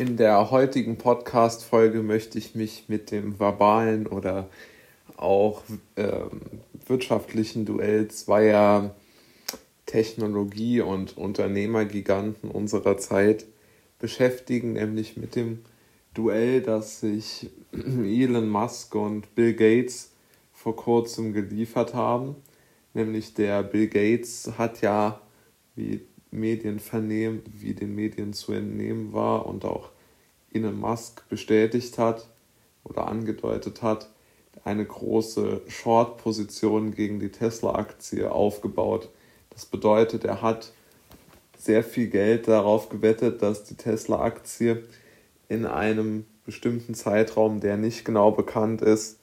In der heutigen Podcast-Folge möchte ich mich mit dem verbalen oder auch ähm, wirtschaftlichen Duell zweier Technologie- und Unternehmergiganten unserer Zeit beschäftigen, nämlich mit dem Duell, das sich Elon Musk und Bill Gates vor kurzem geliefert haben. Nämlich der Bill Gates hat ja, wie Medien vernehmen, wie den Medien zu entnehmen war und auch Elon Musk bestätigt hat oder angedeutet hat, eine große Short-Position gegen die Tesla-Aktie aufgebaut. Das bedeutet, er hat sehr viel Geld darauf gewettet, dass die Tesla-Aktie in einem bestimmten Zeitraum, der nicht genau bekannt ist,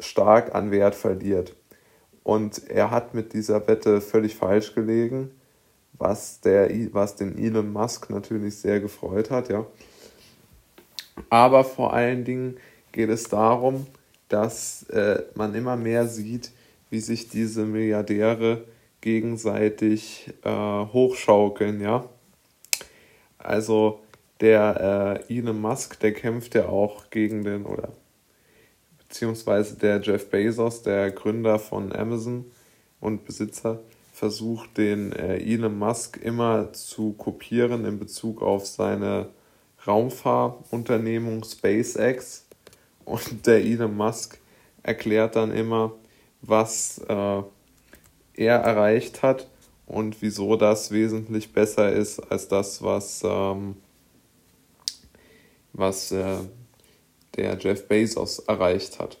stark an Wert verliert. Und er hat mit dieser Wette völlig falsch gelegen was, der, was den Elon Musk natürlich sehr gefreut hat, ja. Aber vor allen Dingen geht es darum, dass äh, man immer mehr sieht, wie sich diese Milliardäre gegenseitig äh, hochschaukeln, ja. Also der äh, Elon Musk, der kämpft ja auch gegen den, oder beziehungsweise der Jeff Bezos, der Gründer von Amazon und Besitzer, versucht, den äh, Elon Musk immer zu kopieren in Bezug auf seine Raumfahrunternehmung SpaceX. Und der Elon Musk erklärt dann immer, was äh, er erreicht hat und wieso das wesentlich besser ist als das, was, ähm, was äh, der Jeff Bezos erreicht hat.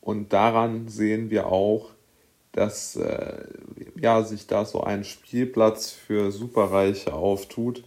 Und daran sehen wir auch, dass äh, ja, sich da so ein Spielplatz für Superreiche auftut.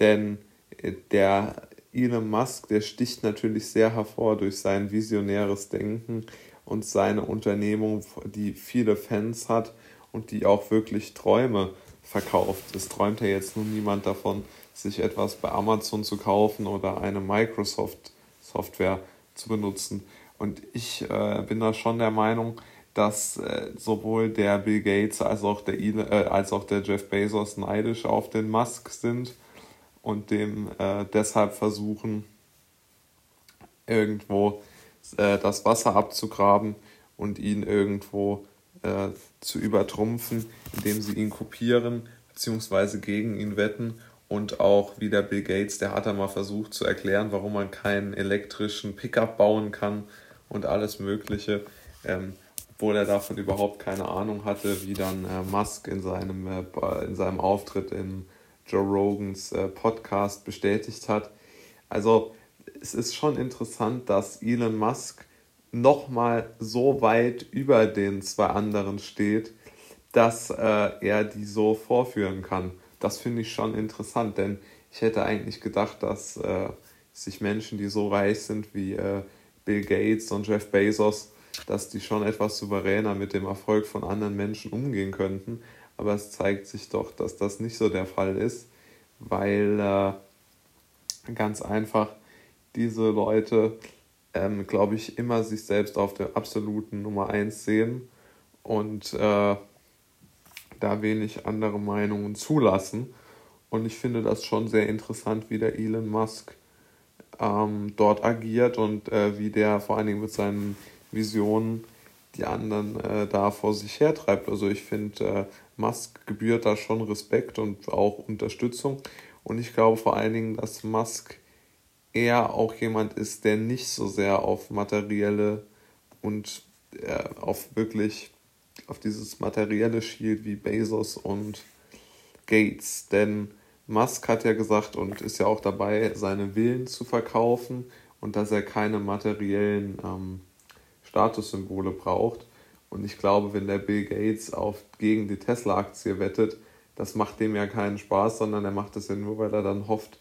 Denn äh, der Elon Musk, der sticht natürlich sehr hervor durch sein visionäres Denken und seine Unternehmung, die viele Fans hat und die auch wirklich Träume verkauft. Es träumt ja jetzt nun niemand davon, sich etwas bei Amazon zu kaufen oder eine Microsoft-Software zu benutzen. Und ich äh, bin da schon der Meinung, dass äh, sowohl der Bill Gates als auch der, äh, als auch der Jeff Bezos neidisch auf den Musk sind und dem äh, deshalb versuchen, irgendwo äh, das Wasser abzugraben und ihn irgendwo äh, zu übertrumpfen, indem sie ihn kopieren bzw. gegen ihn wetten und auch wie der Bill Gates, der hat einmal versucht zu erklären, warum man keinen elektrischen Pickup bauen kann und alles Mögliche. Ähm, obwohl er davon überhaupt keine Ahnung hatte, wie dann äh, Musk in seinem, äh, in seinem Auftritt in Joe Rogans äh, Podcast bestätigt hat. Also es ist schon interessant, dass Elon Musk nochmal so weit über den zwei anderen steht, dass äh, er die so vorführen kann. Das finde ich schon interessant, denn ich hätte eigentlich gedacht, dass äh, sich Menschen, die so reich sind wie äh, Bill Gates und Jeff Bezos, dass die schon etwas souveräner mit dem Erfolg von anderen Menschen umgehen könnten. Aber es zeigt sich doch, dass das nicht so der Fall ist, weil äh, ganz einfach diese Leute, ähm, glaube ich, immer sich selbst auf der absoluten Nummer 1 sehen und äh, da wenig andere Meinungen zulassen. Und ich finde das schon sehr interessant, wie der Elon Musk ähm, dort agiert und äh, wie der vor allen Dingen mit seinen Visionen die anderen äh, da vor sich hertreibt. Also ich finde, äh, Musk gebührt da schon Respekt und auch Unterstützung. Und ich glaube vor allen Dingen, dass Musk eher auch jemand ist, der nicht so sehr auf materielle und äh, auf wirklich auf dieses materielle schielt wie Bezos und Gates. Denn Musk hat ja gesagt und ist ja auch dabei, seine Villen zu verkaufen und dass er keine materiellen ähm, Statussymbole braucht. Und ich glaube, wenn der Bill Gates auf, gegen die Tesla-Aktie wettet, das macht dem ja keinen Spaß, sondern er macht das ja nur, weil er dann hofft,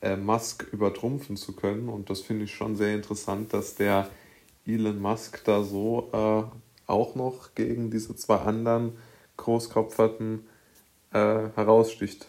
äh, Musk übertrumpfen zu können. Und das finde ich schon sehr interessant, dass der Elon Musk da so äh, auch noch gegen diese zwei anderen Großkopferten äh, heraussticht.